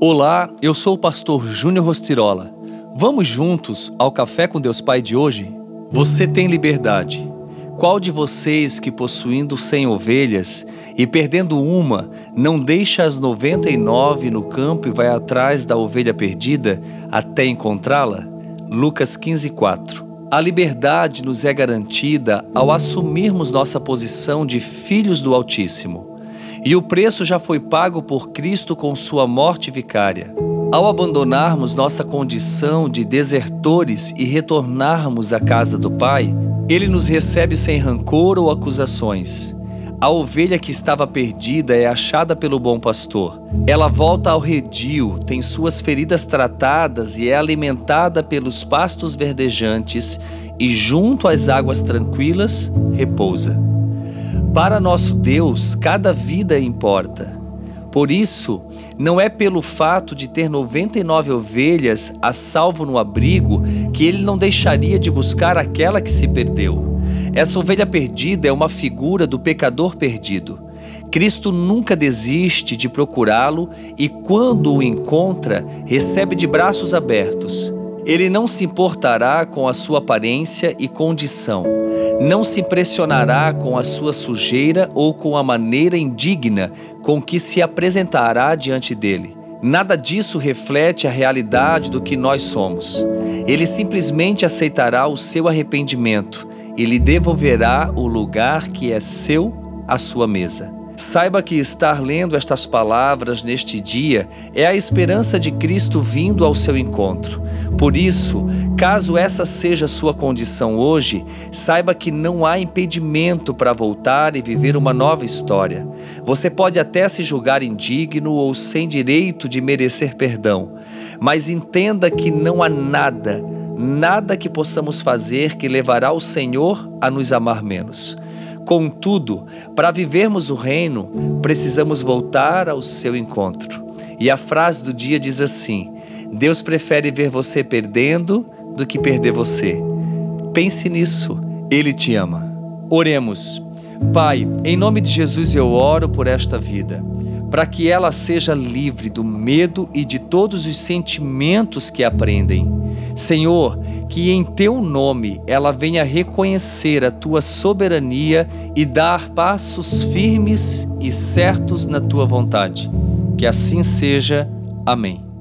Olá, eu sou o pastor Júnior Rostirola. Vamos juntos ao Café com Deus Pai de hoje? Você tem liberdade. Qual de vocês que possuindo cem ovelhas e perdendo uma, não deixa as noventa e nove no campo e vai atrás da ovelha perdida até encontrá-la? Lucas 15, 4 A liberdade nos é garantida ao assumirmos nossa posição de filhos do Altíssimo. E o preço já foi pago por Cristo com sua morte vicária. Ao abandonarmos nossa condição de desertores e retornarmos à casa do Pai, Ele nos recebe sem rancor ou acusações. A ovelha que estava perdida é achada pelo bom pastor. Ela volta ao redil, tem suas feridas tratadas e é alimentada pelos pastos verdejantes, e junto às águas tranquilas repousa. Para nosso Deus, cada vida importa. Por isso, não é pelo fato de ter 99 ovelhas a salvo no abrigo que ele não deixaria de buscar aquela que se perdeu. Essa ovelha perdida é uma figura do pecador perdido. Cristo nunca desiste de procurá-lo e, quando o encontra, recebe de braços abertos. Ele não se importará com a sua aparência e condição não se impressionará com a sua sujeira ou com a maneira indigna com que se apresentará diante dele. Nada disso reflete a realidade do que nós somos. Ele simplesmente aceitará o seu arrependimento e lhe devolverá o lugar que é seu à sua mesa. Saiba que estar lendo estas palavras neste dia é a esperança de Cristo vindo ao seu encontro. Por isso, caso essa seja sua condição hoje, saiba que não há impedimento para voltar e viver uma nova história. Você pode até se julgar indigno ou sem direito de merecer perdão, mas entenda que não há nada, nada que possamos fazer que levará o Senhor a nos amar menos. Contudo, para vivermos o reino, precisamos voltar ao seu encontro. E a frase do dia diz assim: Deus prefere ver você perdendo do que perder você. Pense nisso, Ele te ama. Oremos. Pai, em nome de Jesus eu oro por esta vida para que ela seja livre do medo e de todos os sentimentos que aprendem. Senhor, que em teu nome ela venha reconhecer a tua soberania e dar passos firmes e certos na tua vontade. Que assim seja. Amém.